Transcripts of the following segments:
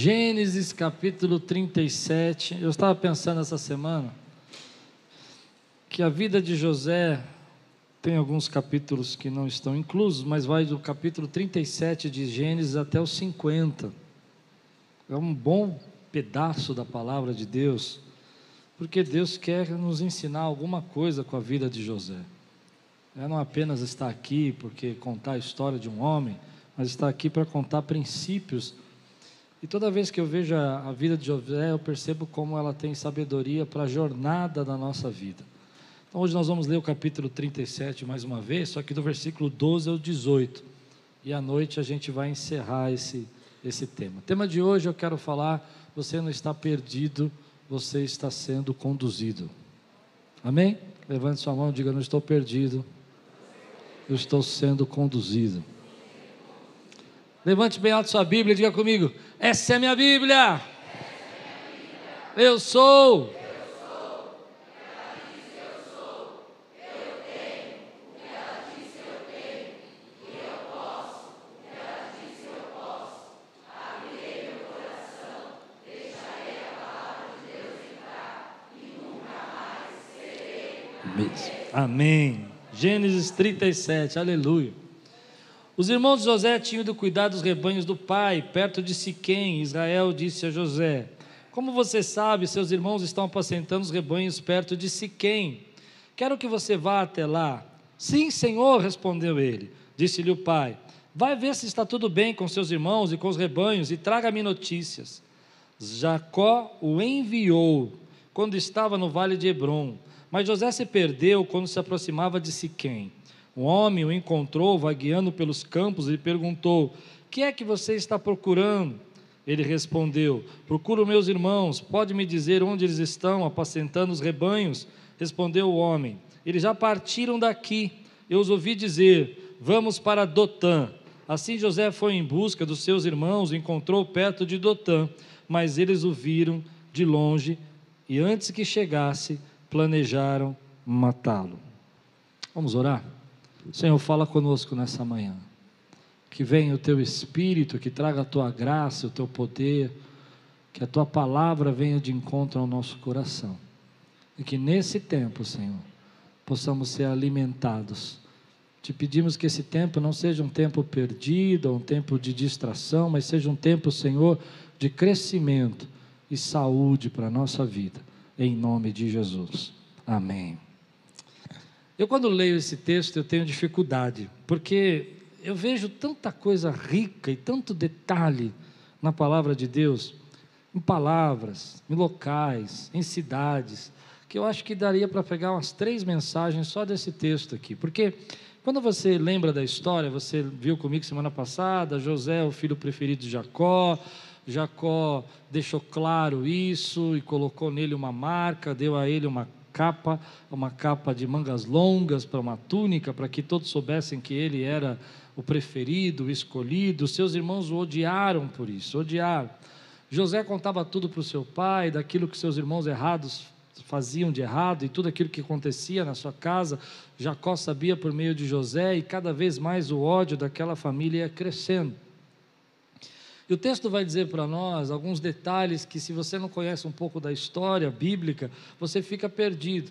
Gênesis capítulo 37. Eu estava pensando essa semana que a vida de José tem alguns capítulos que não estão inclusos, mas vai do capítulo 37 de Gênesis até o 50. É um bom pedaço da palavra de Deus, porque Deus quer nos ensinar alguma coisa com a vida de José. É não apenas estar aqui porque contar a história de um homem, mas estar aqui para contar princípios e toda vez que eu vejo a, a vida de José, eu percebo como ela tem sabedoria para a jornada da nossa vida. Então hoje nós vamos ler o capítulo 37 mais uma vez, só que do versículo 12 ao 18. E à noite a gente vai encerrar esse, esse tema. O tema de hoje eu quero falar: você não está perdido, você está sendo conduzido. Amém? Levante sua mão e diga: não estou perdido, eu estou sendo conduzido. Levante bem alto sua Bíblia e diga comigo: Essa é a minha Bíblia. Eu sou. Amém. Gênesis 37, aleluia. Os irmãos de José tinham de cuidar dos rebanhos do pai, perto de Siquém. Israel disse a José: Como você sabe, seus irmãos estão apacentando os rebanhos perto de Siquém. Quero que você vá até lá. Sim, senhor, respondeu ele. Disse-lhe o pai: Vai ver se está tudo bem com seus irmãos e com os rebanhos e traga-me notícias. Jacó o enviou quando estava no vale de Hebron, mas José se perdeu quando se aproximava de Siquém. Um homem o encontrou vagueando pelos campos e perguntou: Que é que você está procurando? Ele respondeu: Procuro meus irmãos. Pode me dizer onde eles estão, apacentando os rebanhos? Respondeu o homem: Eles já partiram daqui. Eu os ouvi dizer: Vamos para Dotã. Assim José foi em busca dos seus irmãos encontrou perto de Dotã, mas eles o viram de longe e antes que chegasse, planejaram matá-lo. Vamos orar? Senhor, fala conosco nessa manhã. Que venha o teu espírito, que traga a tua graça, o teu poder, que a tua palavra venha de encontro ao nosso coração. E que nesse tempo, Senhor, possamos ser alimentados. Te pedimos que esse tempo não seja um tempo perdido, um tempo de distração, mas seja um tempo, Senhor, de crescimento e saúde para a nossa vida. Em nome de Jesus. Amém. Eu, quando leio esse texto, eu tenho dificuldade, porque eu vejo tanta coisa rica e tanto detalhe na palavra de Deus, em palavras, em locais, em cidades, que eu acho que daria para pegar umas três mensagens só desse texto aqui. Porque quando você lembra da história, você viu comigo semana passada, José, o filho preferido de Jacó, Jacó deixou claro isso e colocou nele uma marca, deu a ele uma capa, uma capa de mangas longas para uma túnica, para que todos soubessem que ele era o preferido, o escolhido. Seus irmãos o odiaram por isso, odiaram. José contava tudo para o seu pai, daquilo que seus irmãos errados faziam de errado e tudo aquilo que acontecia na sua casa. Jacó sabia por meio de José e cada vez mais o ódio daquela família ia crescendo. E o texto vai dizer para nós alguns detalhes que, se você não conhece um pouco da história bíblica, você fica perdido.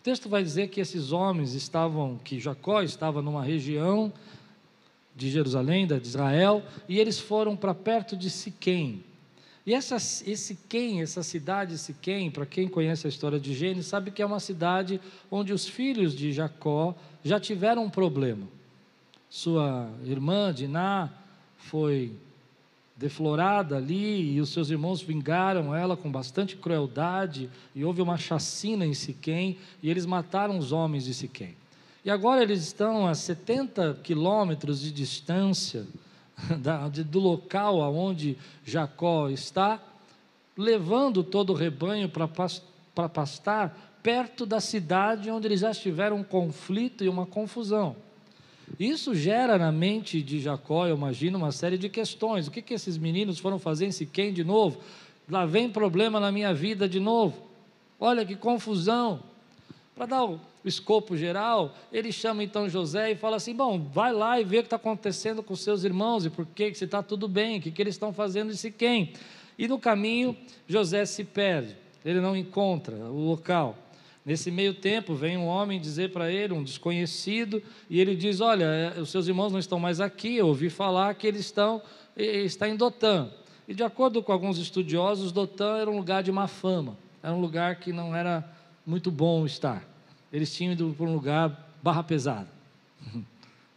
O texto vai dizer que esses homens estavam, que Jacó estava numa região de Jerusalém, de Israel, e eles foram para perto de Siquém. E essa, esse Siquém, essa cidade Siquém, para quem conhece a história de Gênesis, sabe que é uma cidade onde os filhos de Jacó já tiveram um problema. Sua irmã Diná foi deflorada ali, e os seus irmãos vingaram ela com bastante crueldade, e houve uma chacina em Siquém, e eles mataram os homens de Siquém. E agora eles estão a 70 quilômetros de distância da, de, do local aonde Jacó está, levando todo o rebanho para pastar perto da cidade onde eles já tiveram um conflito e uma confusão. Isso gera na mente de Jacó, eu imagino, uma série de questões. O que, que esses meninos foram fazer em Siquém de novo? Lá vem problema na minha vida de novo. Olha que confusão. Para dar o escopo geral, ele chama então José e fala assim: Bom, vai lá e vê o que está acontecendo com seus irmãos e por que, se está tudo bem, o que, que eles estão fazendo e quem. E no caminho, José se perde, ele não encontra o local. Nesse meio tempo, vem um homem dizer para ele, um desconhecido, e ele diz: Olha, é, os seus irmãos não estão mais aqui, eu ouvi falar que eles estão está em Dotã. E de acordo com alguns estudiosos, Dotã era um lugar de má fama, era um lugar que não era muito bom estar. Eles tinham ido para um lugar barra pesada.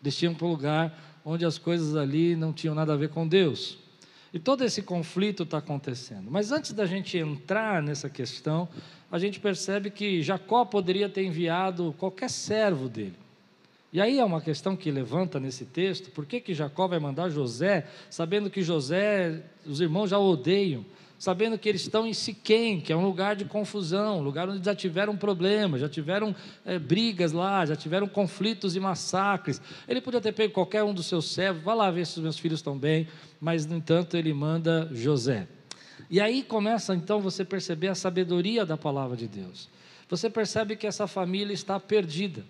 Eles tinham para um lugar onde as coisas ali não tinham nada a ver com Deus. E todo esse conflito está acontecendo. Mas antes da gente entrar nessa questão, a gente percebe que Jacó poderia ter enviado qualquer servo dele. E aí é uma questão que levanta nesse texto: por que, que Jacó vai mandar José, sabendo que José, os irmãos já o odeiam? Sabendo que eles estão em Siquém, que é um lugar de confusão, lugar onde já tiveram problemas, já tiveram é, brigas lá, já tiveram conflitos e massacres. Ele podia ter pego qualquer um dos seus servos, vá lá ver se os meus filhos estão bem, mas no entanto ele manda José. E aí começa então você perceber a sabedoria da palavra de Deus. Você percebe que essa família está perdida.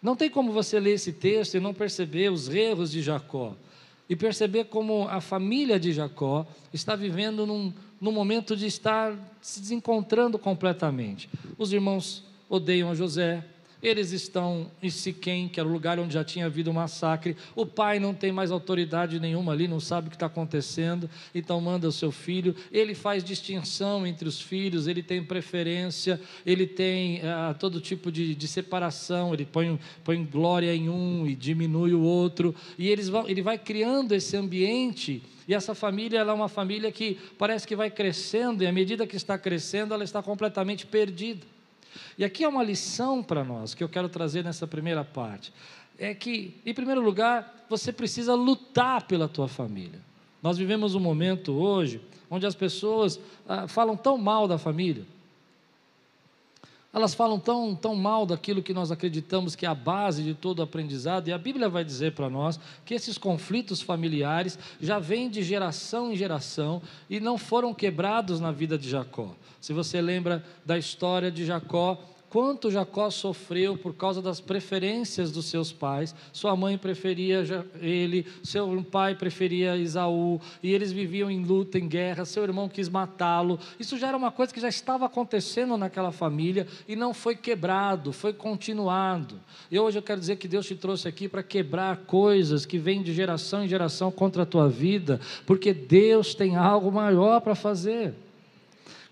Não tem como você ler esse texto e não perceber os erros de Jacó e perceber como a família de Jacó está vivendo num, num momento de estar se desencontrando completamente. Os irmãos odeiam a José, eles estão em Siquém, que era o lugar onde já tinha havido um massacre. O pai não tem mais autoridade nenhuma ali, não sabe o que está acontecendo, então manda o seu filho. Ele faz distinção entre os filhos, ele tem preferência, ele tem ah, todo tipo de, de, separação. Ele põe, põe glória em um e diminui o outro. E eles vão, ele vai criando esse ambiente. E essa família é uma família que parece que vai crescendo, e à medida que está crescendo, ela está completamente perdida. E aqui é uma lição para nós que eu quero trazer nessa primeira parte. É que, em primeiro lugar, você precisa lutar pela tua família. Nós vivemos um momento hoje onde as pessoas ah, falam tão mal da família. Elas falam tão, tão mal daquilo que nós acreditamos que é a base de todo aprendizado, e a Bíblia vai dizer para nós que esses conflitos familiares já vêm de geração em geração e não foram quebrados na vida de Jacó. Se você lembra da história de Jacó, quanto Jacó sofreu por causa das preferências dos seus pais. Sua mãe preferia ele, seu pai preferia Isaú, e eles viviam em luta, em guerra. Seu irmão quis matá-lo. Isso já era uma coisa que já estava acontecendo naquela família e não foi quebrado, foi continuado. E hoje eu quero dizer que Deus te trouxe aqui para quebrar coisas que vêm de geração em geração contra a tua vida, porque Deus tem algo maior para fazer.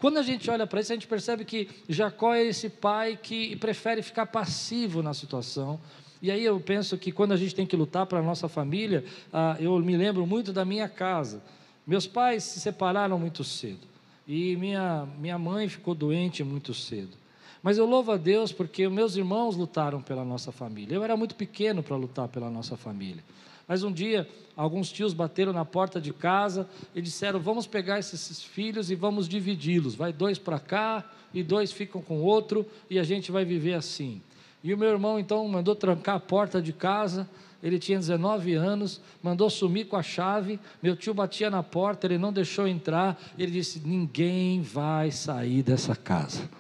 Quando a gente olha para isso, a gente percebe que Jacó é esse pai que prefere ficar passivo na situação. E aí eu penso que quando a gente tem que lutar para a nossa família, ah, eu me lembro muito da minha casa. Meus pais se separaram muito cedo. E minha, minha mãe ficou doente muito cedo. Mas eu louvo a Deus porque meus irmãos lutaram pela nossa família. Eu era muito pequeno para lutar pela nossa família. Mas um dia, alguns tios bateram na porta de casa e disseram: Vamos pegar esses filhos e vamos dividi-los. Vai dois para cá e dois ficam com o outro e a gente vai viver assim. E o meu irmão então mandou trancar a porta de casa. Ele tinha 19 anos, mandou sumir com a chave. Meu tio batia na porta, ele não deixou entrar. Ele disse: Ninguém vai sair dessa casa.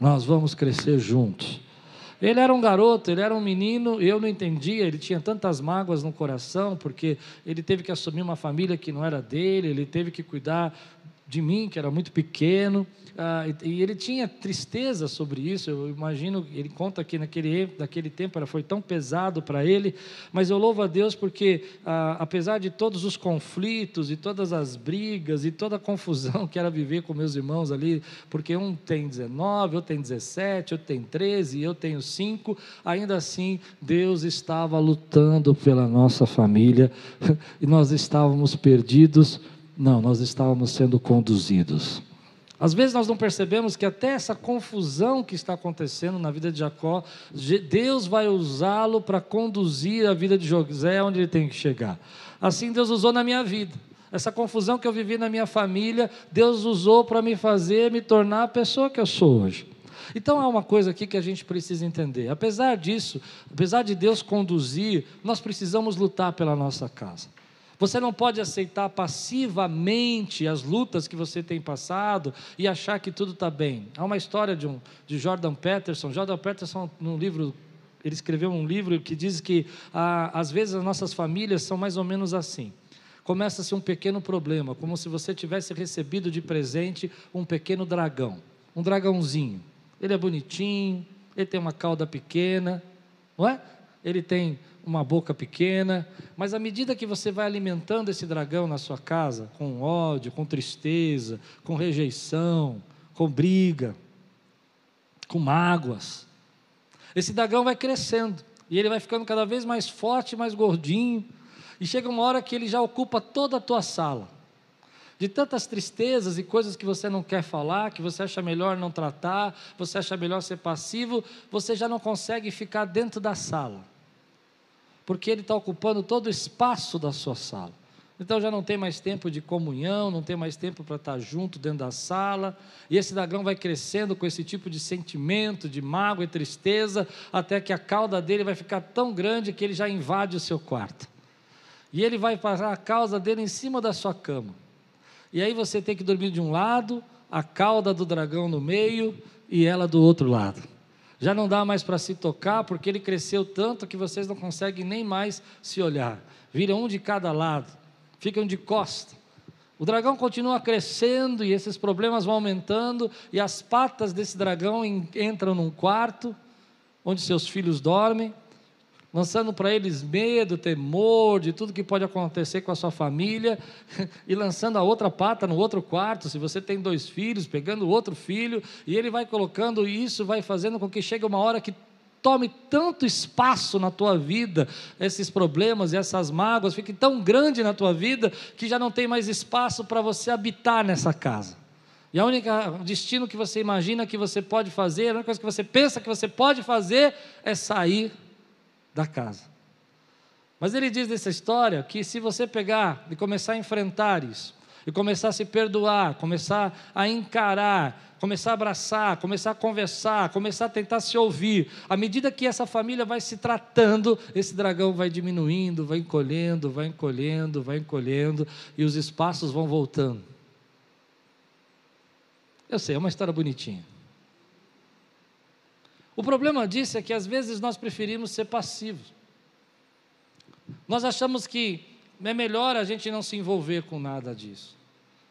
Nós vamos crescer juntos. Ele era um garoto, ele era um menino, eu não entendia, ele tinha tantas mágoas no coração, porque ele teve que assumir uma família que não era dele, ele teve que cuidar de mim, que era muito pequeno, ah, e, ele tinha tristeza sobre isso. Eu imagino, ele conta que naquele, naquele tempo era, foi tão pesado para ele, mas eu louvo a Deus porque, ah, apesar de todos os conflitos e todas as brigas e toda a confusão que era viver com meus irmãos ali, porque um tem 19, outro tem 17, outro tem 13, eu tenho 5, ainda assim Deus estava lutando pela nossa família e nós estávamos perdidos. Não, nós estávamos sendo conduzidos. Às vezes nós não percebemos que até essa confusão que está acontecendo na vida de Jacó, Deus vai usá-lo para conduzir a vida de José onde ele tem que chegar. Assim Deus usou na minha vida. Essa confusão que eu vivi na minha família, Deus usou para me fazer me tornar a pessoa que eu sou hoje. Então há uma coisa aqui que a gente precisa entender. Apesar disso, apesar de Deus conduzir, nós precisamos lutar pela nossa casa. Você não pode aceitar passivamente as lutas que você tem passado e achar que tudo está bem. Há uma história de, um, de Jordan Peterson. Jordan Peterson, num livro, ele escreveu um livro que diz que ah, às vezes as nossas famílias são mais ou menos assim. Começa-se um pequeno problema, como se você tivesse recebido de presente um pequeno dragão, um dragãozinho. Ele é bonitinho, ele tem uma cauda pequena, não é? Ele tem uma boca pequena, mas à medida que você vai alimentando esse dragão na sua casa, com ódio, com tristeza, com rejeição, com briga, com mágoas, esse dragão vai crescendo e ele vai ficando cada vez mais forte, mais gordinho, e chega uma hora que ele já ocupa toda a tua sala. De tantas tristezas e coisas que você não quer falar, que você acha melhor não tratar, você acha melhor ser passivo, você já não consegue ficar dentro da sala porque ele está ocupando todo o espaço da sua sala. Então já não tem mais tempo de comunhão, não tem mais tempo para estar junto dentro da sala, e esse dragão vai crescendo com esse tipo de sentimento, de mágoa e tristeza, até que a cauda dele vai ficar tão grande que ele já invade o seu quarto. E ele vai passar a cauda dele em cima da sua cama. E aí você tem que dormir de um lado, a cauda do dragão no meio e ela do outro lado já não dá mais para se tocar, porque ele cresceu tanto que vocês não conseguem nem mais se olhar. Viram um de cada lado, ficam de costa. O dragão continua crescendo e esses problemas vão aumentando, e as patas desse dragão entram num quarto onde seus filhos dormem lançando para eles medo, temor de tudo que pode acontecer com a sua família, e lançando a outra pata no outro quarto, se você tem dois filhos, pegando outro filho, e ele vai colocando isso, vai fazendo com que chegue uma hora que tome tanto espaço na tua vida, esses problemas e essas mágoas fiquem tão grande na tua vida que já não tem mais espaço para você habitar nessa casa. E a única destino que você imagina que você pode fazer, a única coisa que você pensa que você pode fazer é sair da casa. Mas ele diz nessa história que se você pegar e começar a enfrentar isso, e começar a se perdoar, começar a encarar, começar a abraçar, começar a conversar, começar a tentar se ouvir, à medida que essa família vai se tratando, esse dragão vai diminuindo, vai encolhendo, vai encolhendo, vai encolhendo, e os espaços vão voltando. Eu sei, é uma história bonitinha. O problema disso é que às vezes nós preferimos ser passivos. Nós achamos que é melhor a gente não se envolver com nada disso.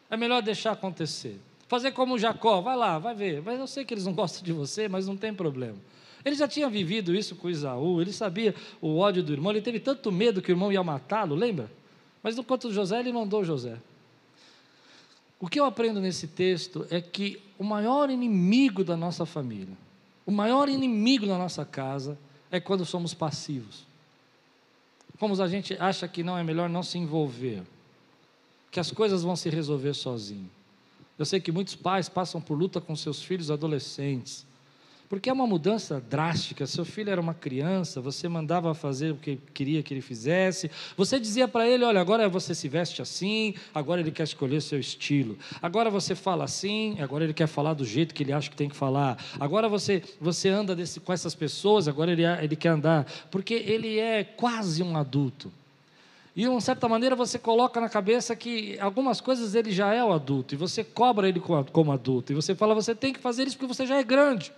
É melhor deixar acontecer. Fazer como Jacó, vai lá, vai ver. Mas eu sei que eles não gostam de você, mas não tem problema. Ele já tinha vivido isso com Isaú, ele sabia o ódio do irmão, ele teve tanto medo que o irmão ia matá-lo, lembra? Mas enquanto José, ele mandou José. O que eu aprendo nesse texto é que o maior inimigo da nossa família o maior inimigo na nossa casa é quando somos passivos. Como a gente acha que não é melhor não se envolver, que as coisas vão se resolver sozinho. Eu sei que muitos pais passam por luta com seus filhos adolescentes, porque é uma mudança drástica. Seu filho era uma criança, você mandava fazer o que queria que ele fizesse. Você dizia para ele: olha, agora você se veste assim, agora ele quer escolher seu estilo. Agora você fala assim, agora ele quer falar do jeito que ele acha que tem que falar. Agora você, você anda desse, com essas pessoas, agora ele, ele quer andar. Porque ele é quase um adulto. E, de uma certa maneira, você coloca na cabeça que algumas coisas ele já é o adulto, e você cobra ele como adulto, e você fala, você tem que fazer isso porque você já é grande.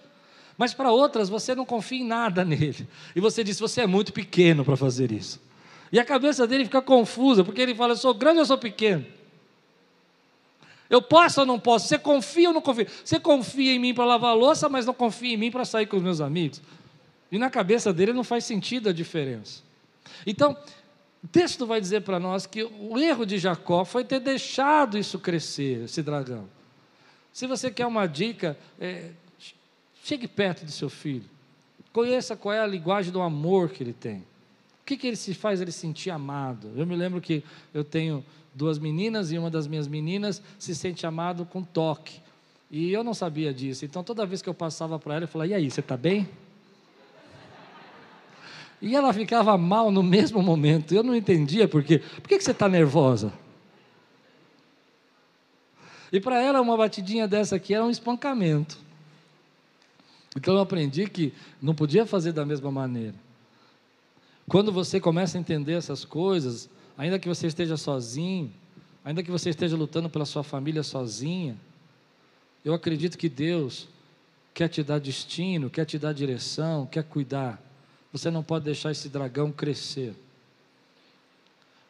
Mas para outras você não confia em nada nele. E você diz: você é muito pequeno para fazer isso. E a cabeça dele fica confusa, porque ele fala: eu sou grande ou sou pequeno? Eu posso ou não posso? Você confia ou não confia? Você confia em mim para lavar louça, mas não confia em mim para sair com os meus amigos? E na cabeça dele não faz sentido a diferença. Então, o texto vai dizer para nós que o erro de Jacó foi ter deixado isso crescer, esse dragão. Se você quer uma dica, é, Chegue perto do seu filho. Conheça qual é a linguagem do amor que ele tem. O que, que ele se faz ele sentir amado? Eu me lembro que eu tenho duas meninas e uma das minhas meninas se sente amado com toque. E eu não sabia disso. Então toda vez que eu passava para ela, eu falava: "E aí, você está bem?" E ela ficava mal no mesmo momento. Eu não entendia por quê. Por que, que você está nervosa? E para ela, uma batidinha dessa aqui era um espancamento. Então eu aprendi que não podia fazer da mesma maneira. Quando você começa a entender essas coisas, ainda que você esteja sozinho, ainda que você esteja lutando pela sua família sozinha, eu acredito que Deus quer te dar destino, quer te dar direção, quer cuidar. Você não pode deixar esse dragão crescer.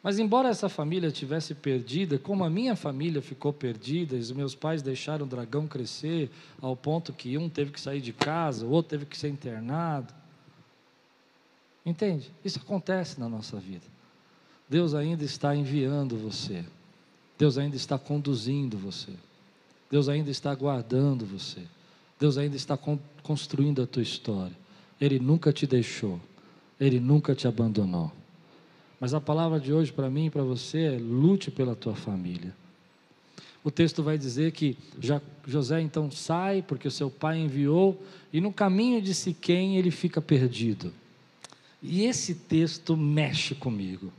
Mas embora essa família tivesse perdida, como a minha família ficou perdida, os meus pais deixaram o dragão crescer ao ponto que um teve que sair de casa, o outro teve que ser internado. Entende? Isso acontece na nossa vida. Deus ainda está enviando você. Deus ainda está conduzindo você. Deus ainda está guardando você. Deus ainda está construindo a tua história. Ele nunca te deixou. Ele nunca te abandonou. Mas a palavra de hoje para mim e para você é: lute pela tua família. O texto vai dizer que José então sai, porque o seu pai enviou, e no caminho de Siquém ele fica perdido. E esse texto mexe comigo.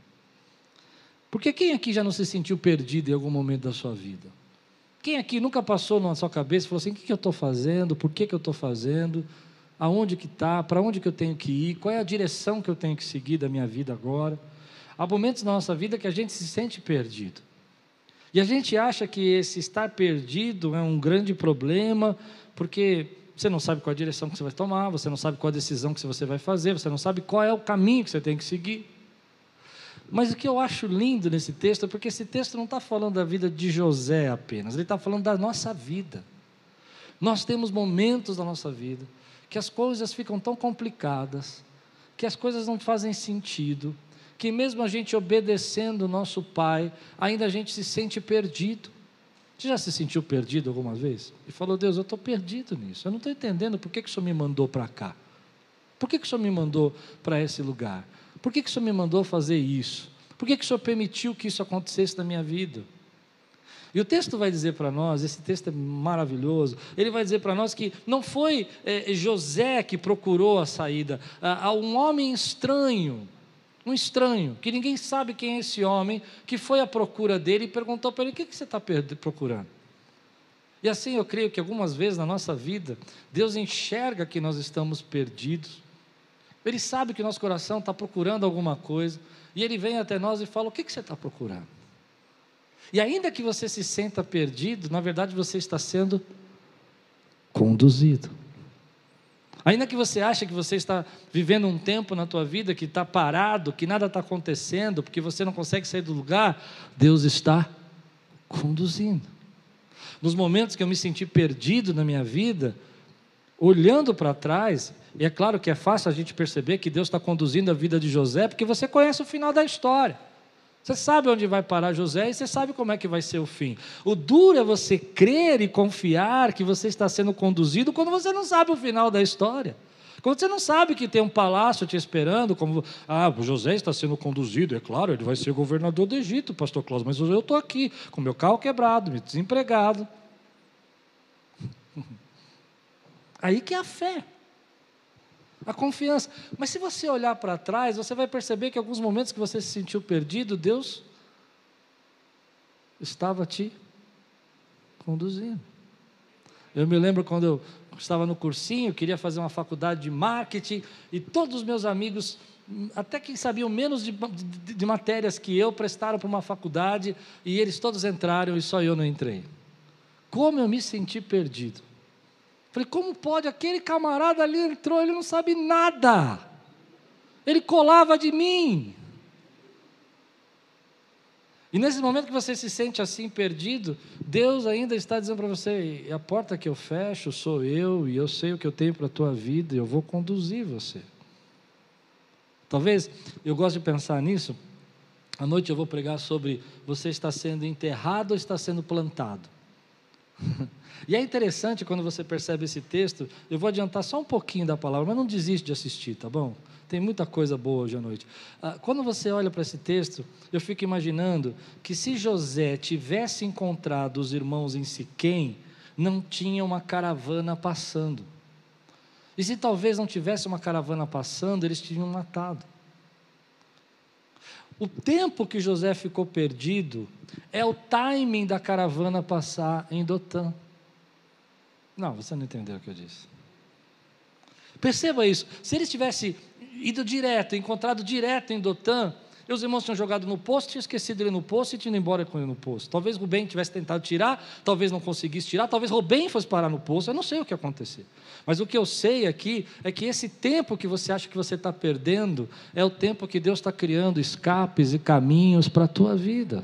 Porque quem aqui já não se sentiu perdido em algum momento da sua vida? Quem aqui nunca passou na sua cabeça e falou assim: o que, que eu estou fazendo? Por que, que eu estou fazendo? Aonde que está? Para onde que eu tenho que ir? Qual é a direção que eu tenho que seguir da minha vida agora? Há momentos na nossa vida que a gente se sente perdido. E a gente acha que esse estar perdido é um grande problema, porque você não sabe qual a direção que você vai tomar, você não sabe qual a decisão que você vai fazer, você não sabe qual é o caminho que você tem que seguir. Mas o que eu acho lindo nesse texto é porque esse texto não está falando da vida de José apenas, ele está falando da nossa vida. Nós temos momentos da nossa vida que as coisas ficam tão complicadas, que as coisas não fazem sentido, que mesmo a gente obedecendo o nosso Pai, ainda a gente se sente perdido. Você já se sentiu perdido alguma vez? E falou, Deus, eu estou perdido nisso. Eu não estou entendendo por que, que o Senhor me mandou para cá. Por que, que o Senhor me mandou para esse lugar? Por que, que o Senhor me mandou fazer isso? Por que, que o Senhor permitiu que isso acontecesse na minha vida? E o texto vai dizer para nós, esse texto é maravilhoso, ele vai dizer para nós que não foi é, José que procurou a saída, há um homem estranho um estranho, que ninguém sabe quem é esse homem, que foi à procura dele e perguntou para ele: o que, que você está procurando? E assim eu creio que algumas vezes na nossa vida, Deus enxerga que nós estamos perdidos, Ele sabe que nosso coração está procurando alguma coisa, e Ele vem até nós e fala: o que, que você está procurando? E ainda que você se sinta perdido, na verdade você está sendo conduzido. Ainda que você ache que você está vivendo um tempo na tua vida que está parado, que nada está acontecendo, porque você não consegue sair do lugar, Deus está conduzindo. Nos momentos que eu me senti perdido na minha vida, olhando para trás, e é claro que é fácil a gente perceber que Deus está conduzindo a vida de José, porque você conhece o final da história. Você sabe onde vai parar José e você sabe como é que vai ser o fim. O duro é você crer e confiar que você está sendo conduzido quando você não sabe o final da história. Quando você não sabe que tem um palácio te esperando, como, ah, José está sendo conduzido, é claro, ele vai ser governador do Egito, pastor Cláudio, mas eu estou aqui, com meu carro quebrado, desempregado. Aí que é a fé a confiança. Mas se você olhar para trás, você vai perceber que alguns momentos que você se sentiu perdido, Deus estava te conduzindo. Eu me lembro quando eu estava no cursinho, queria fazer uma faculdade de marketing, e todos os meus amigos, até quem sabiam menos de, de, de matérias que eu, prestaram para uma faculdade, e eles todos entraram e só eu não entrei. Como eu me senti perdido. Falei, como pode? Aquele camarada ali entrou, ele não sabe nada. Ele colava de mim. E nesse momento que você se sente assim perdido, Deus ainda está dizendo para você: a porta que eu fecho sou eu, e eu sei o que eu tenho para a tua vida, e eu vou conduzir você. Talvez eu gosto de pensar nisso. À noite eu vou pregar sobre você está sendo enterrado ou está sendo plantado. E é interessante quando você percebe esse texto, eu vou adiantar só um pouquinho da palavra, mas não desiste de assistir, tá bom? Tem muita coisa boa hoje à noite. Ah, quando você olha para esse texto, eu fico imaginando que se José tivesse encontrado os irmãos em Siquém, não tinha uma caravana passando. E se talvez não tivesse uma caravana passando, eles tinham matado. O tempo que José ficou perdido é o timing da caravana passar em Dotã. Não, você não entendeu o que eu disse. Perceba isso. Se ele tivesse ido direto, encontrado direto em Dotã, Os irmãos tinham jogado no poço, tinham esquecido ele no poço e tinham ido embora com ele no poço. Talvez Rubem tivesse tentado tirar, talvez não conseguisse tirar, talvez Rubem fosse parar no poço, eu não sei o que aconteceu. Mas o que eu sei aqui é que esse tempo que você acha que você está perdendo é o tempo que Deus está criando escapes e caminhos para a tua vida.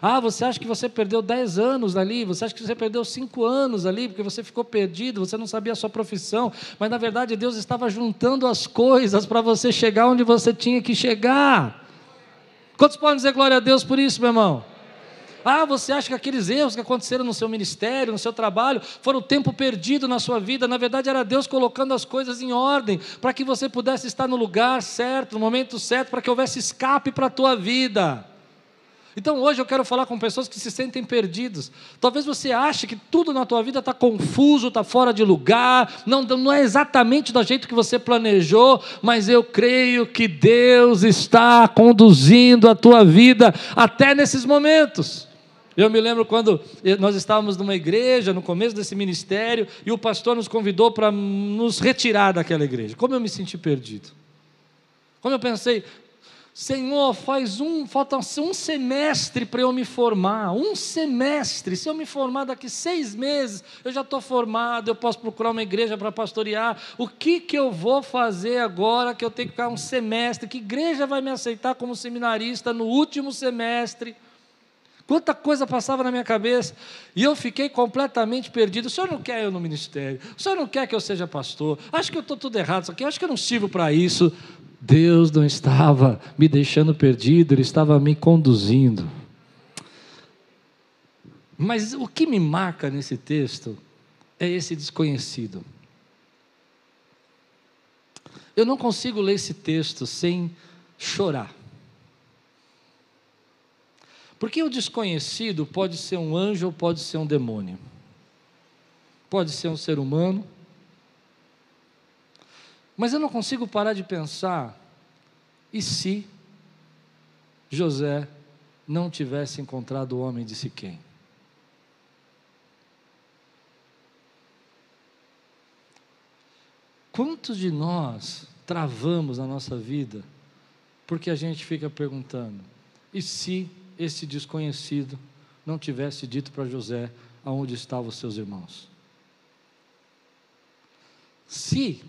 Ah, você acha que você perdeu 10 anos ali, você acha que você perdeu 5 anos ali, porque você ficou perdido, você não sabia a sua profissão, mas na verdade Deus estava juntando as coisas para você chegar onde você tinha que chegar. Quantos podem dizer glória a Deus por isso, meu irmão? Ah, você acha que aqueles erros que aconteceram no seu ministério, no seu trabalho, foram tempo perdido na sua vida? Na verdade, era Deus colocando as coisas em ordem, para que você pudesse estar no lugar certo, no momento certo, para que houvesse escape para a tua vida. Então hoje eu quero falar com pessoas que se sentem perdidos. Talvez você ache que tudo na tua vida está confuso, está fora de lugar, não, não é exatamente do jeito que você planejou, mas eu creio que Deus está conduzindo a tua vida até nesses momentos. Eu me lembro quando nós estávamos numa igreja, no começo desse ministério, e o pastor nos convidou para nos retirar daquela igreja. Como eu me senti perdido. Como eu pensei, Senhor, faz um, falta um semestre para eu me formar, um semestre. Se eu me formar daqui seis meses, eu já estou formado, eu posso procurar uma igreja para pastorear. O que, que eu vou fazer agora que eu tenho que ficar um semestre? Que igreja vai me aceitar como seminarista no último semestre? Quanta coisa passava na minha cabeça. E eu fiquei completamente perdido. O senhor não quer eu no ministério. O senhor não quer que eu seja pastor. Acho que eu estou tudo errado isso aqui. Acho que eu não sirvo para isso. Deus não estava me deixando perdido, Ele estava me conduzindo. Mas o que me marca nesse texto é esse desconhecido. Eu não consigo ler esse texto sem chorar. Porque o desconhecido pode ser um anjo ou pode ser um demônio. Pode ser um ser humano, mas eu não consigo parar de pensar: e se José não tivesse encontrado o homem de Siquém? Quantos de nós travamos na nossa vida porque a gente fica perguntando: e se esse desconhecido não tivesse dito para José aonde estavam os seus irmãos? Se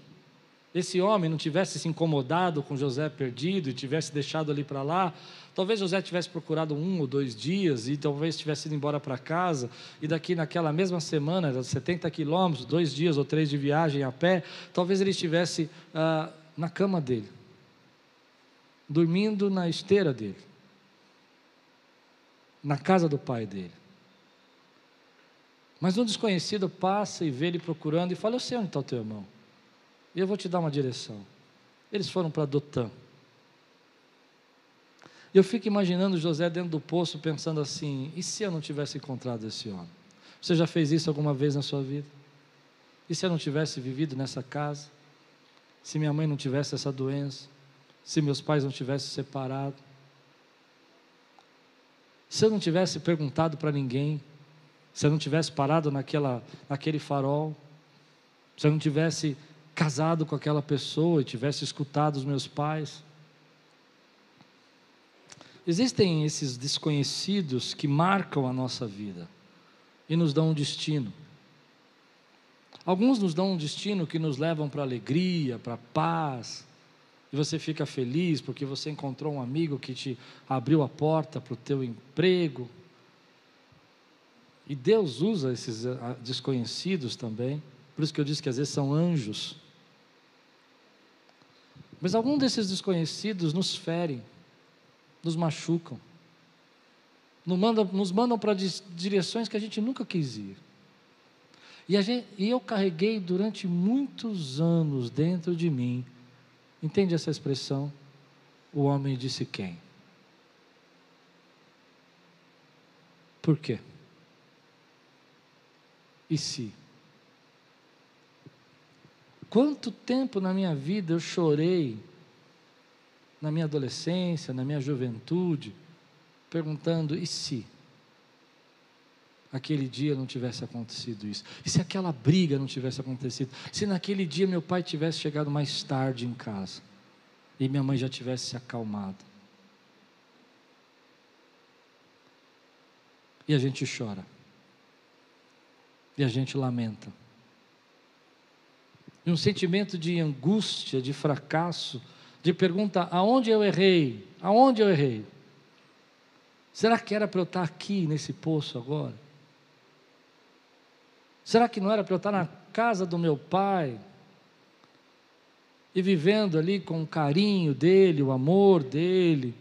esse homem não tivesse se incomodado com José perdido e tivesse deixado ali para lá, talvez José tivesse procurado um ou dois dias e talvez tivesse ido embora para casa e daqui naquela mesma semana, 70 quilômetros, dois dias ou três de viagem a pé, talvez ele estivesse ah, na cama dele, dormindo na esteira dele, na casa do pai dele. Mas um desconhecido passa e vê ele procurando e fala: Eu sei onde está o teu irmão. E eu vou te dar uma direção. Eles foram para Dotã. Eu fico imaginando José dentro do poço pensando assim: e se eu não tivesse encontrado esse homem? Você já fez isso alguma vez na sua vida? E se eu não tivesse vivido nessa casa? Se minha mãe não tivesse essa doença? Se meus pais não tivessem separado? Se eu não tivesse perguntado para ninguém? Se eu não tivesse parado naquela, naquele farol? Se eu não tivesse casado com aquela pessoa e tivesse escutado os meus pais. Existem esses desconhecidos que marcam a nossa vida e nos dão um destino. Alguns nos dão um destino que nos levam para alegria, para paz, e você fica feliz porque você encontrou um amigo que te abriu a porta para o teu emprego. E Deus usa esses ah, desconhecidos também, por isso que eu disse que às vezes são anjos mas algum desses desconhecidos nos ferem, nos machucam, nos mandam, mandam para direções que a gente nunca quis ir. E, gente, e eu carreguei durante muitos anos dentro de mim, entende essa expressão? O homem disse quem? Por quê? E se? Quanto tempo na minha vida eu chorei, na minha adolescência, na minha juventude, perguntando: e se? aquele dia não tivesse acontecido isso? E se aquela briga não tivesse acontecido? Se naquele dia meu pai tivesse chegado mais tarde em casa e minha mãe já tivesse se acalmado? E a gente chora. E a gente lamenta. E um sentimento de angústia, de fracasso, de pergunta: aonde eu errei? Aonde eu errei? Será que era para eu estar aqui nesse poço agora? Será que não era para eu estar na casa do meu pai? E vivendo ali com o carinho dele, o amor dele,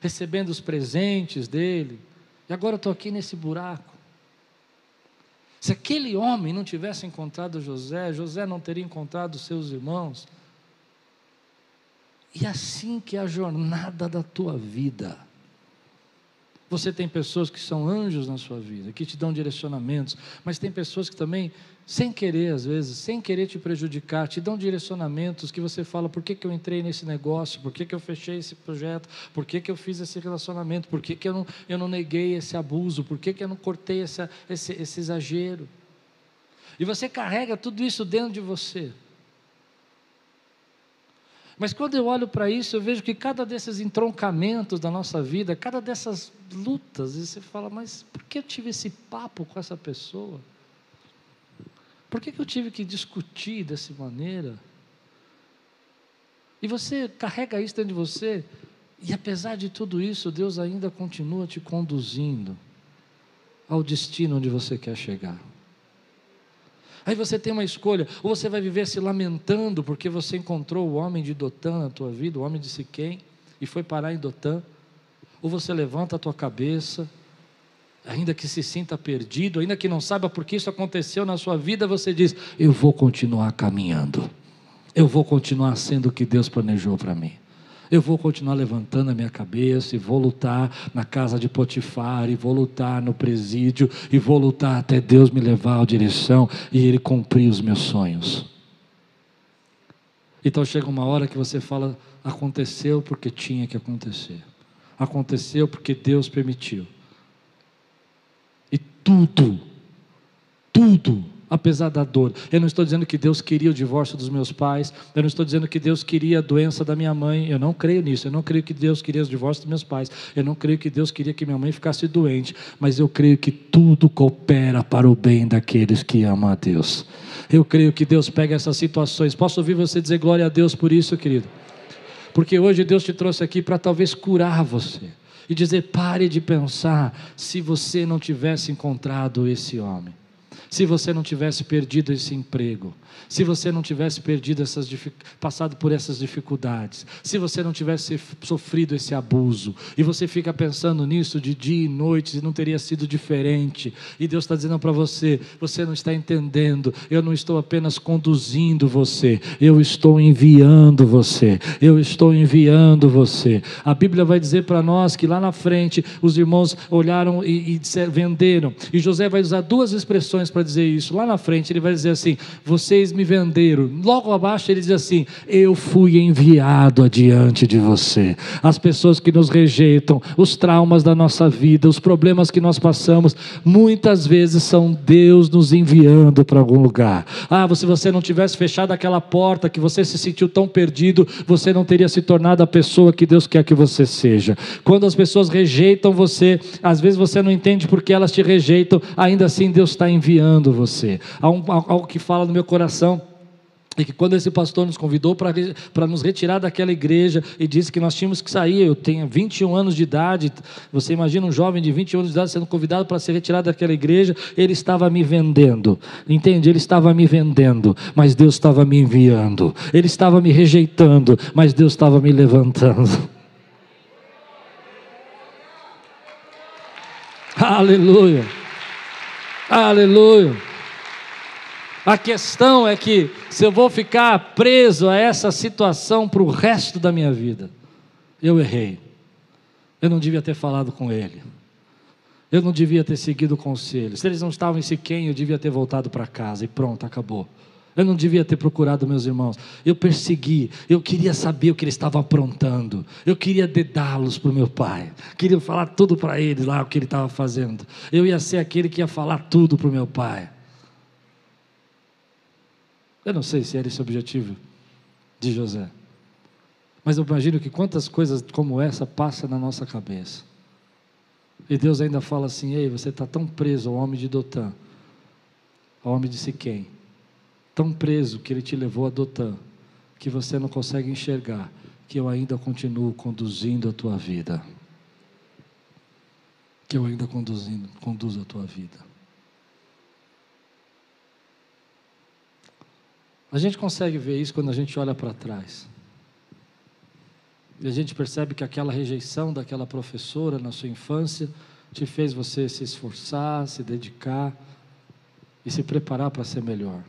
recebendo os presentes dele. E agora eu estou aqui nesse buraco. Se aquele homem não tivesse encontrado José, José não teria encontrado seus irmãos. E assim que é a jornada da tua vida. Você tem pessoas que são anjos na sua vida, que te dão direcionamentos, mas tem pessoas que também, sem querer às vezes, sem querer te prejudicar, te dão direcionamentos que você fala: por que, que eu entrei nesse negócio? Por que, que eu fechei esse projeto? Por que, que eu fiz esse relacionamento? Por que, que eu, não, eu não neguei esse abuso? Por que, que eu não cortei essa, esse, esse exagero? E você carrega tudo isso dentro de você. Mas quando eu olho para isso, eu vejo que cada desses entroncamentos da nossa vida, cada dessas lutas, e você fala, mas por que eu tive esse papo com essa pessoa? Por que, que eu tive que discutir dessa maneira? E você carrega isso dentro de você, e apesar de tudo isso, Deus ainda continua te conduzindo ao destino onde você quer chegar. Aí você tem uma escolha: ou você vai viver se lamentando porque você encontrou o homem de Dotã na tua vida, o homem de Siquém, e foi parar em Dotã, ou você levanta a tua cabeça, ainda que se sinta perdido, ainda que não saiba por que isso aconteceu na sua vida, você diz: Eu vou continuar caminhando, eu vou continuar sendo o que Deus planejou para mim. Eu vou continuar levantando a minha cabeça e vou lutar na casa de Potifar, e vou lutar no presídio, e vou lutar até Deus me levar à direção e Ele cumprir os meus sonhos. Então chega uma hora que você fala: aconteceu porque tinha que acontecer, aconteceu porque Deus permitiu. E tudo, tudo apesar da dor. Eu não estou dizendo que Deus queria o divórcio dos meus pais, eu não estou dizendo que Deus queria a doença da minha mãe, eu não creio nisso, eu não creio que Deus queria o divórcio dos meus pais, eu não creio que Deus queria que minha mãe ficasse doente, mas eu creio que tudo coopera para o bem daqueles que amam a Deus. Eu creio que Deus pega essas situações. Posso ouvir você dizer glória a Deus por isso, querido? Porque hoje Deus te trouxe aqui para talvez curar você e dizer: pare de pensar se você não tivesse encontrado esse homem se você não tivesse perdido esse emprego, se você não tivesse perdido essas passado por essas dificuldades, se você não tivesse sofrido esse abuso, e você fica pensando nisso de dia e noite, e não teria sido diferente. E Deus está dizendo para você: você não está entendendo. Eu não estou apenas conduzindo você, eu estou enviando você. Eu estou enviando você. A Bíblia vai dizer para nós que lá na frente os irmãos olharam e, e venderam. E José vai usar duas expressões para dizer isso. Lá na frente ele vai dizer assim: vocês me venderam. Logo abaixo ele diz assim: Eu fui enviado adiante de você. As pessoas que nos rejeitam, os traumas da nossa vida, os problemas que nós passamos, muitas vezes são Deus nos enviando para algum lugar. Ah, se você não tivesse fechado aquela porta, que você se sentiu tão perdido, você não teria se tornado a pessoa que Deus quer que você seja. Quando as pessoas rejeitam você, às vezes você não entende porque elas te rejeitam, ainda assim Deus está enviando você. Há, um, há algo que fala no meu coração e que quando esse pastor nos convidou para nos retirar daquela igreja e disse que nós tínhamos que sair, eu tenho 21 anos de idade, você imagina um jovem de 21 anos de idade sendo convidado para ser retirado daquela igreja, ele estava me vendendo, entende? Ele estava me vendendo, mas Deus estava me enviando, ele estava me rejeitando, mas Deus estava me levantando. Aleluia, aleluia. A questão é que se eu vou ficar preso a essa situação para o resto da minha vida, eu errei. Eu não devia ter falado com ele. Eu não devia ter seguido o conselho. Se eles não estavam em Siquém, eu devia ter voltado para casa e pronto, acabou. Eu não devia ter procurado meus irmãos. Eu persegui, eu queria saber o que eles estavam aprontando. Eu queria dedá-los para o meu pai. Queria falar tudo para eles lá o que ele estava fazendo. Eu ia ser aquele que ia falar tudo para o meu pai. Eu não sei se era esse o objetivo de José. Mas eu imagino que quantas coisas como essa passam na nossa cabeça. E Deus ainda fala assim: Ei, você está tão preso ao homem de Dotã, ao homem de Siquém, tão preso que ele te levou a Dotã, que você não consegue enxergar que eu ainda continuo conduzindo a tua vida. Que eu ainda conduzindo, conduzo a tua vida. A gente consegue ver isso quando a gente olha para trás. E a gente percebe que aquela rejeição daquela professora na sua infância te fez você se esforçar, se dedicar e se preparar para ser melhor.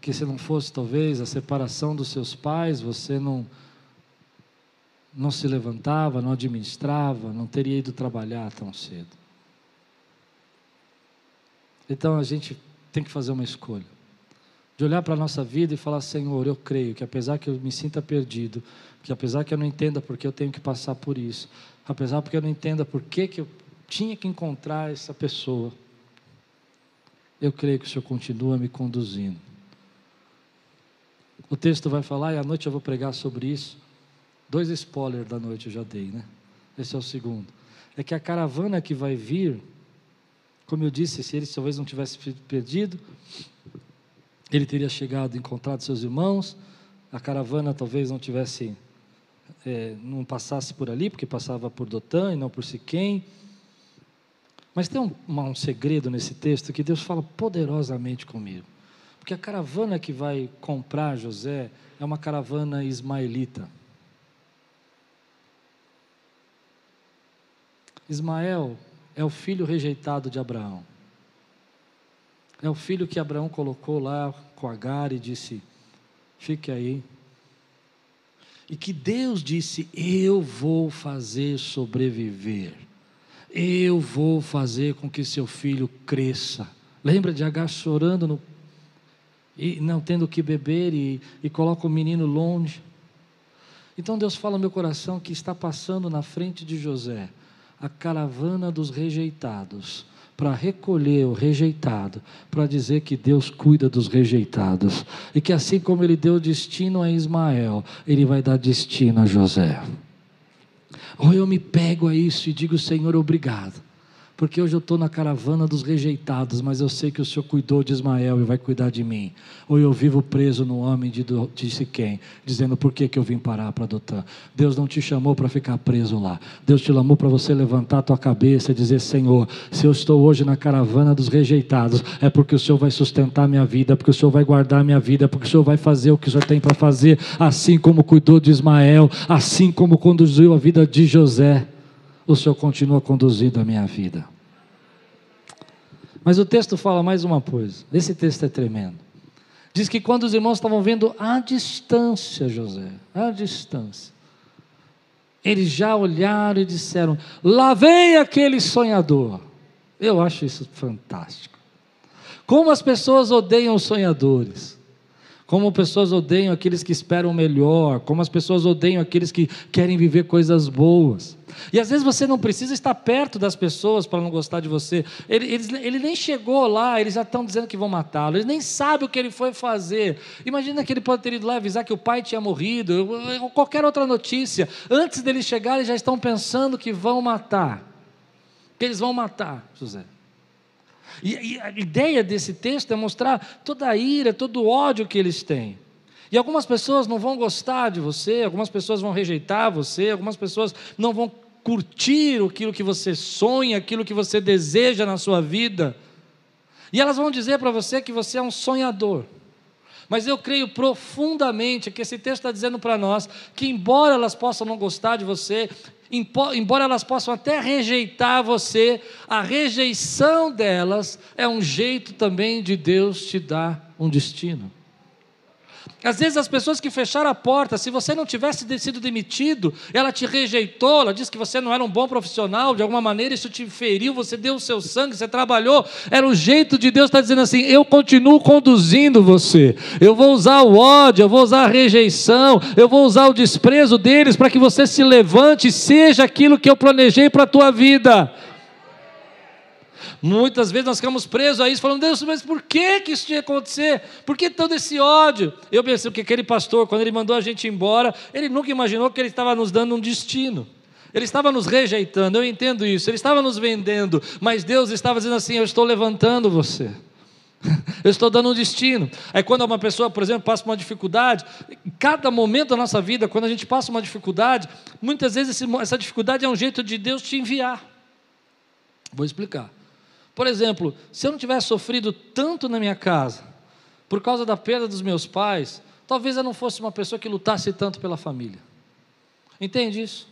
Que se não fosse talvez a separação dos seus pais, você não não se levantava, não administrava, não teria ido trabalhar tão cedo. Então a gente tem que fazer uma escolha. De olhar para a nossa vida e falar: Senhor, eu creio que apesar que eu me sinta perdido, que apesar que eu não entenda por que eu tenho que passar por isso, apesar que eu não entenda por que, que eu tinha que encontrar essa pessoa, eu creio que o Senhor continua me conduzindo. O texto vai falar, e à noite eu vou pregar sobre isso. Dois spoilers da noite eu já dei, né? Esse é o segundo. É que a caravana que vai vir, como eu disse, se ele talvez não tivesse perdido, ele teria chegado, encontrado seus irmãos, a caravana talvez não tivesse, é, não passasse por ali, porque passava por Dotã e não por Siquém. Mas tem um, um segredo nesse texto que Deus fala poderosamente comigo. Porque a caravana que vai comprar José é uma caravana ismaelita. Ismael é o filho rejeitado de Abraão. É o filho que Abraão colocou lá com Agar e disse: Fique aí. E que Deus disse: Eu vou fazer sobreviver. Eu vou fazer com que seu filho cresça. Lembra de Agar chorando no, e não tendo o que beber e, e coloca o menino longe. Então Deus fala no meu coração que está passando na frente de José a caravana dos rejeitados para recolher o rejeitado, para dizer que Deus cuida dos rejeitados e que assim como ele deu destino a Ismael, ele vai dar destino a José. Ou eu me pego a isso e digo, Senhor, obrigado porque hoje eu estou na caravana dos rejeitados, mas eu sei que o Senhor cuidou de Ismael e vai cuidar de mim. Ou eu vivo preso no homem de, de Siquém, dizendo por que, que eu vim parar para Dotã. Deus não te chamou para ficar preso lá. Deus te chamou para você levantar a tua cabeça e dizer: Senhor, se eu estou hoje na caravana dos rejeitados, é porque o Senhor vai sustentar minha vida, porque o Senhor vai guardar minha vida, porque o Senhor vai fazer o que o Senhor tem para fazer, assim como cuidou de Ismael, assim como conduziu a vida de José o Senhor continua conduzindo a minha vida. Mas o texto fala mais uma coisa. Esse texto é tremendo. Diz que quando os irmãos estavam vendo à distância José, à distância, eles já olharam e disseram: Lá vem aquele sonhador. Eu acho isso fantástico. Como as pessoas odeiam os sonhadores como pessoas odeiam aqueles que esperam melhor, como as pessoas odeiam aqueles que querem viver coisas boas. E às vezes você não precisa estar perto das pessoas para não gostar de você. Ele, ele, ele nem chegou lá, eles já estão dizendo que vão matá-lo, eles nem sabem o que ele foi fazer. Imagina que ele pode ter ido lá avisar que o pai tinha morrido, ou qualquer outra notícia. Antes dele chegar, eles já estão pensando que vão matar. Que eles vão matar José. E, e a ideia desse texto é mostrar toda a ira, todo o ódio que eles têm. E algumas pessoas não vão gostar de você, algumas pessoas vão rejeitar você, algumas pessoas não vão curtir aquilo que você sonha, aquilo que você deseja na sua vida. E elas vão dizer para você que você é um sonhador. Mas eu creio profundamente que esse texto está dizendo para nós que, embora elas possam não gostar de você, embora elas possam até rejeitar você, a rejeição delas é um jeito também de Deus te dar um destino. Às vezes as pessoas que fecharam a porta, se você não tivesse sido demitido, ela te rejeitou, ela disse que você não era um bom profissional, de alguma maneira isso te feriu, você deu o seu sangue, você trabalhou, era o jeito de Deus estar dizendo assim: eu continuo conduzindo você, eu vou usar o ódio, eu vou usar a rejeição, eu vou usar o desprezo deles para que você se levante e seja aquilo que eu planejei para a tua vida. Muitas vezes nós ficamos presos a isso, falando, Deus, mas por que, que isso tinha que acontecer? Por que todo esse ódio? Eu pensei que aquele pastor, quando ele mandou a gente embora, ele nunca imaginou que ele estava nos dando um destino. Ele estava nos rejeitando, eu entendo isso. Ele estava nos vendendo, mas Deus estava dizendo assim: Eu estou levantando você. Eu estou dando um destino. Aí, quando uma pessoa, por exemplo, passa uma dificuldade, cada momento da nossa vida, quando a gente passa uma dificuldade, muitas vezes essa dificuldade é um jeito de Deus te enviar. Vou explicar. Por exemplo, se eu não tivesse sofrido tanto na minha casa, por causa da perda dos meus pais, talvez eu não fosse uma pessoa que lutasse tanto pela família. Entende isso?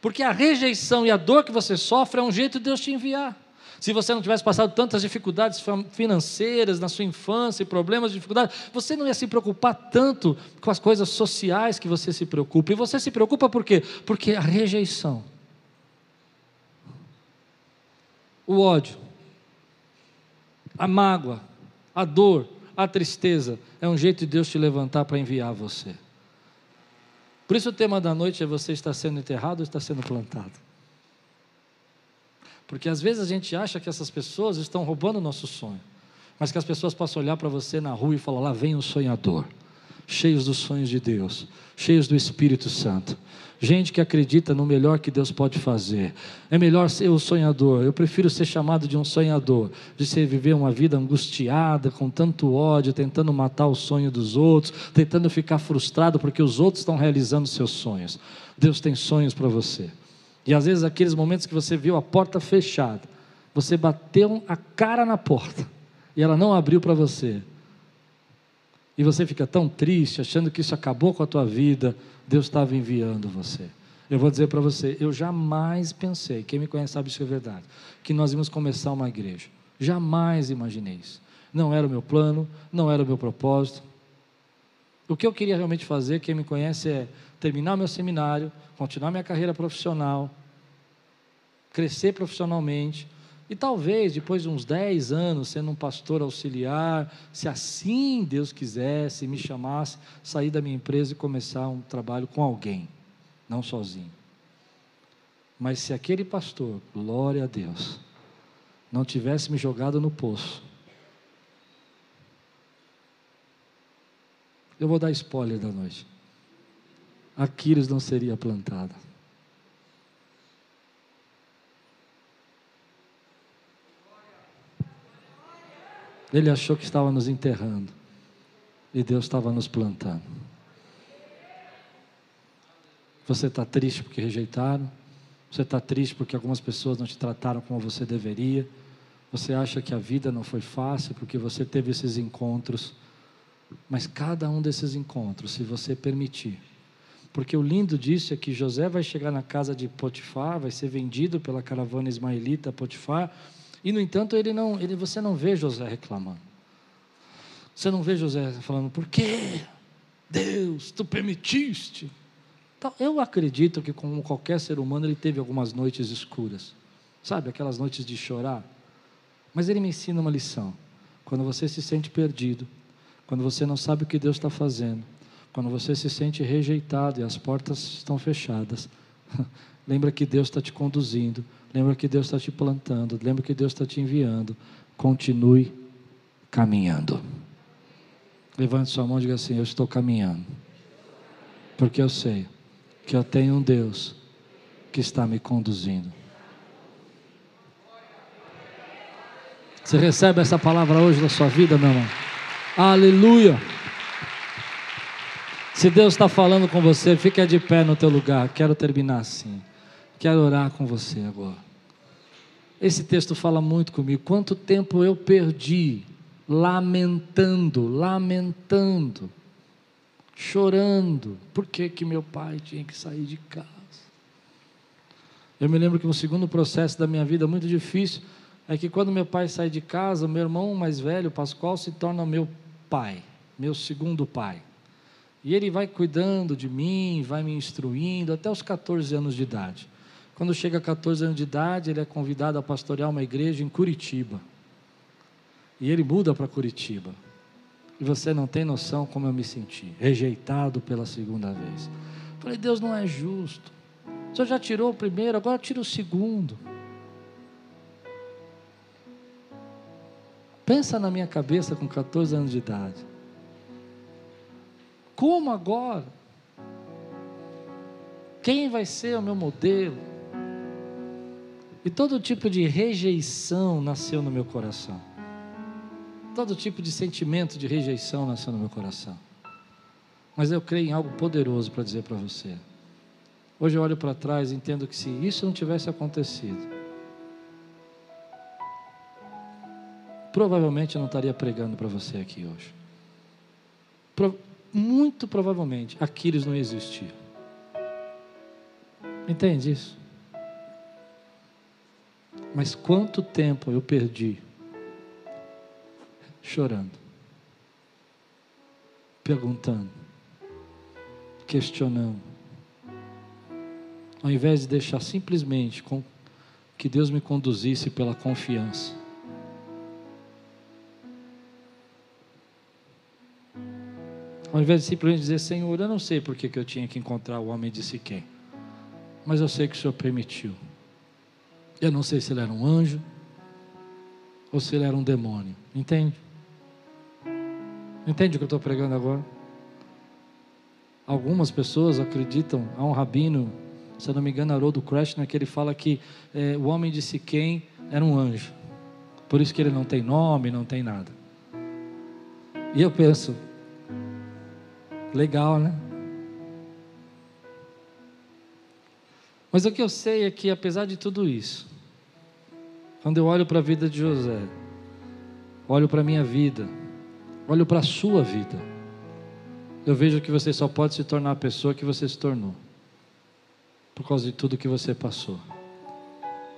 Porque a rejeição e a dor que você sofre é um jeito de Deus te enviar. Se você não tivesse passado tantas dificuldades financeiras na sua infância, problemas, dificuldades, você não ia se preocupar tanto com as coisas sociais que você se preocupa. E você se preocupa por quê? Porque a rejeição, o ódio, a mágoa, a dor, a tristeza, é um jeito de Deus te levantar para enviar você. Por isso o tema da noite é você está sendo enterrado ou está sendo plantado. Porque às vezes a gente acha que essas pessoas estão roubando o nosso sonho, mas que as pessoas possam olhar para você na rua e falar: lá vem um sonhador, cheios dos sonhos de Deus, cheios do Espírito Santo. Gente que acredita no melhor que Deus pode fazer. É melhor ser o sonhador. Eu prefiro ser chamado de um sonhador, de ser viver uma vida angustiada, com tanto ódio, tentando matar o sonho dos outros, tentando ficar frustrado porque os outros estão realizando seus sonhos. Deus tem sonhos para você. E às vezes aqueles momentos que você viu a porta fechada, você bateu a cara na porta e ela não abriu para você. E você fica tão triste, achando que isso acabou com a tua vida, Deus estava enviando você. Eu vou dizer para você, eu jamais pensei, quem me conhece sabe isso é verdade, que nós íamos começar uma igreja. Jamais imaginei isso. Não era o meu plano, não era o meu propósito. O que eu queria realmente fazer, quem me conhece, é terminar meu seminário, continuar minha carreira profissional, crescer profissionalmente. E talvez, depois de uns 10 anos, sendo um pastor auxiliar, se assim Deus quisesse, me chamasse, sair da minha empresa e começar um trabalho com alguém, não sozinho. Mas se aquele pastor, glória a Deus, não tivesse me jogado no poço, eu vou dar spoiler da noite. Aquiles não seria plantado. Ele achou que estava nos enterrando. E Deus estava nos plantando. Você está triste porque rejeitaram. Você está triste porque algumas pessoas não te trataram como você deveria. Você acha que a vida não foi fácil porque você teve esses encontros. Mas cada um desses encontros, se você permitir, porque o lindo disso é que José vai chegar na casa de Potifar, vai ser vendido pela caravana ismaelita Potifar, e no entanto, ele não, ele, você não vê José reclamando. Você não vê José falando, por que Deus, tu permitiste? Então, eu acredito que, como qualquer ser humano, ele teve algumas noites escuras. Sabe, aquelas noites de chorar. Mas ele me ensina uma lição. Quando você se sente perdido, quando você não sabe o que Deus está fazendo, quando você se sente rejeitado e as portas estão fechadas, lembra que Deus está te conduzindo Lembra que Deus está te plantando. Lembra que Deus está te enviando. Continue caminhando. Levante sua mão e diga assim: Eu estou caminhando. Porque eu sei que eu tenho um Deus que está me conduzindo. Você recebe essa palavra hoje na sua vida, meu irmão? Aleluia! Se Deus está falando com você, fica de pé no teu lugar. Quero terminar assim. Quero orar com você agora. Esse texto fala muito comigo. Quanto tempo eu perdi lamentando, lamentando, chorando. Por que, que meu pai tinha que sair de casa? Eu me lembro que um segundo processo da minha vida muito difícil é que quando meu pai sai de casa, meu irmão mais velho, Pascoal, se torna meu pai, meu segundo pai. E ele vai cuidando de mim, vai me instruindo até os 14 anos de idade. Quando chega a 14 anos de idade, ele é convidado a pastorear uma igreja em Curitiba. E ele muda para Curitiba. E você não tem noção como eu me senti, rejeitado pela segunda vez. Falei, Deus não é justo. O senhor já tirou o primeiro, agora tira o segundo. Pensa na minha cabeça com 14 anos de idade. Como agora? Quem vai ser o meu modelo? E todo tipo de rejeição nasceu no meu coração. Todo tipo de sentimento de rejeição nasceu no meu coração. Mas eu creio em algo poderoso para dizer para você. Hoje eu olho para trás e entendo que se isso não tivesse acontecido, provavelmente eu não estaria pregando para você aqui hoje. Pro, muito provavelmente Aquiles não existia. Entende isso? Mas quanto tempo eu perdi chorando, perguntando, questionando, ao invés de deixar simplesmente com que Deus me conduzisse pela confiança. Ao invés de simplesmente dizer, Senhor, eu não sei porque que eu tinha que encontrar o homem de Siquém, mas eu sei que o Senhor permitiu. Eu não sei se ele era um anjo ou se ele era um demônio. Entende? Entende o que eu estou pregando agora? Algumas pessoas acreditam, há um rabino, se eu não me engano, Haroldo Krishna, que ele fala que é, o homem de Siquém era um anjo. Por isso que ele não tem nome, não tem nada. E eu penso, legal, né? Mas o que eu sei é que, apesar de tudo isso, quando eu olho para a vida de José, olho para a minha vida, olho para a sua vida, eu vejo que você só pode se tornar a pessoa que você se tornou, por causa de tudo que você passou,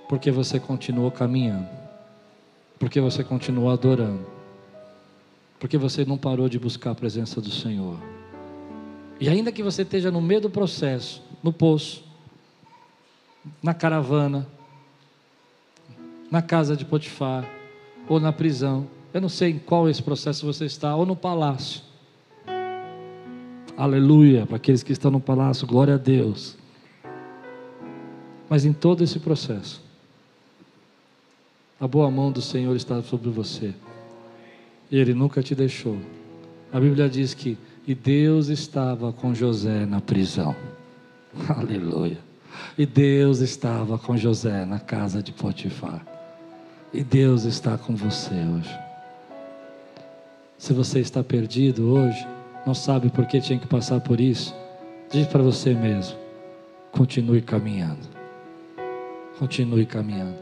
porque você continuou caminhando, porque você continuou adorando, porque você não parou de buscar a presença do Senhor. E ainda que você esteja no meio do processo, no poço, na caravana, na casa de Potifar, ou na prisão. Eu não sei em qual esse processo você está, ou no palácio. Aleluia, para aqueles que estão no palácio, glória a Deus. Mas em todo esse processo, a boa mão do Senhor está sobre você. E Ele nunca te deixou. A Bíblia diz que e Deus estava com José na prisão. Aleluia. E Deus estava com José na casa de Potifar. E Deus está com você hoje. Se você está perdido hoje, não sabe por que tinha que passar por isso, diz para você mesmo: continue caminhando. Continue caminhando.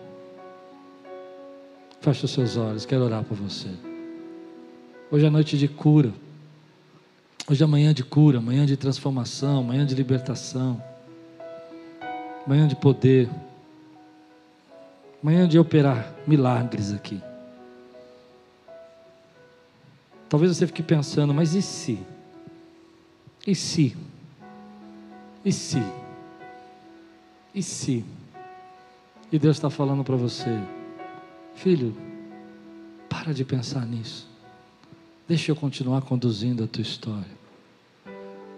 Feche os seus olhos, quero orar por você. Hoje é noite de cura. Hoje é manhã de cura, manhã de transformação, manhã de libertação manhã de poder, manhã de operar milagres aqui. Talvez você fique pensando, mas e se? E se? E se? E se? E Deus está falando para você, filho, para de pensar nisso. Deixa eu continuar conduzindo a tua história.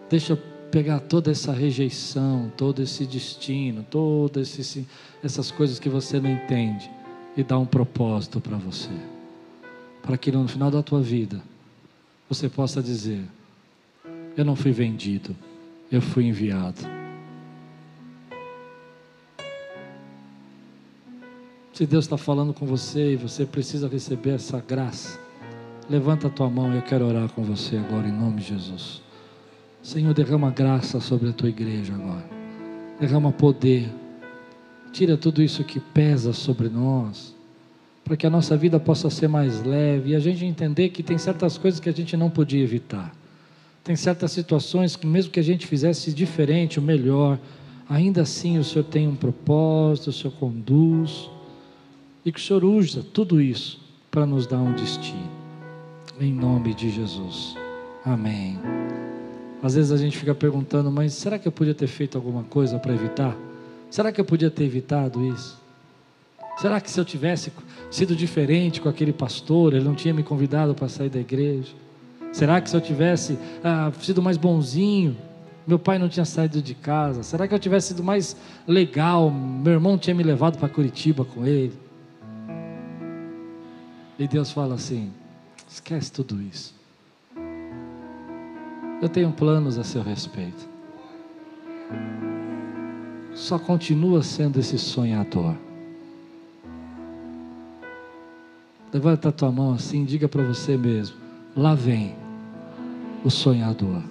Deixa pegar toda essa rejeição, todo esse destino, todas essas coisas que você não entende e dar um propósito para você. Para que no final da tua vida você possa dizer: Eu não fui vendido, eu fui enviado. Se Deus está falando com você e você precisa receber essa graça, levanta a tua mão e eu quero orar com você agora em nome de Jesus. Senhor, derrama graça sobre a tua igreja agora. Derrama poder. Tira tudo isso que pesa sobre nós, para que a nossa vida possa ser mais leve e a gente entender que tem certas coisas que a gente não podia evitar. Tem certas situações que, mesmo que a gente fizesse diferente, o melhor, ainda assim o Senhor tem um propósito, o Senhor conduz, e que o Senhor usa tudo isso para nos dar um destino. Em nome de Jesus. Amém. Às vezes a gente fica perguntando, mas será que eu podia ter feito alguma coisa para evitar? Será que eu podia ter evitado isso? Será que se eu tivesse sido diferente com aquele pastor, ele não tinha me convidado para sair da igreja? Será que se eu tivesse ah, sido mais bonzinho, meu pai não tinha saído de casa? Será que eu tivesse sido mais legal, meu irmão tinha me levado para Curitiba com ele? E Deus fala assim: esquece tudo isso. Eu tenho planos a seu respeito. Só continua sendo esse sonhador. Levanta a tua mão assim, diga para você mesmo: lá vem o sonhador.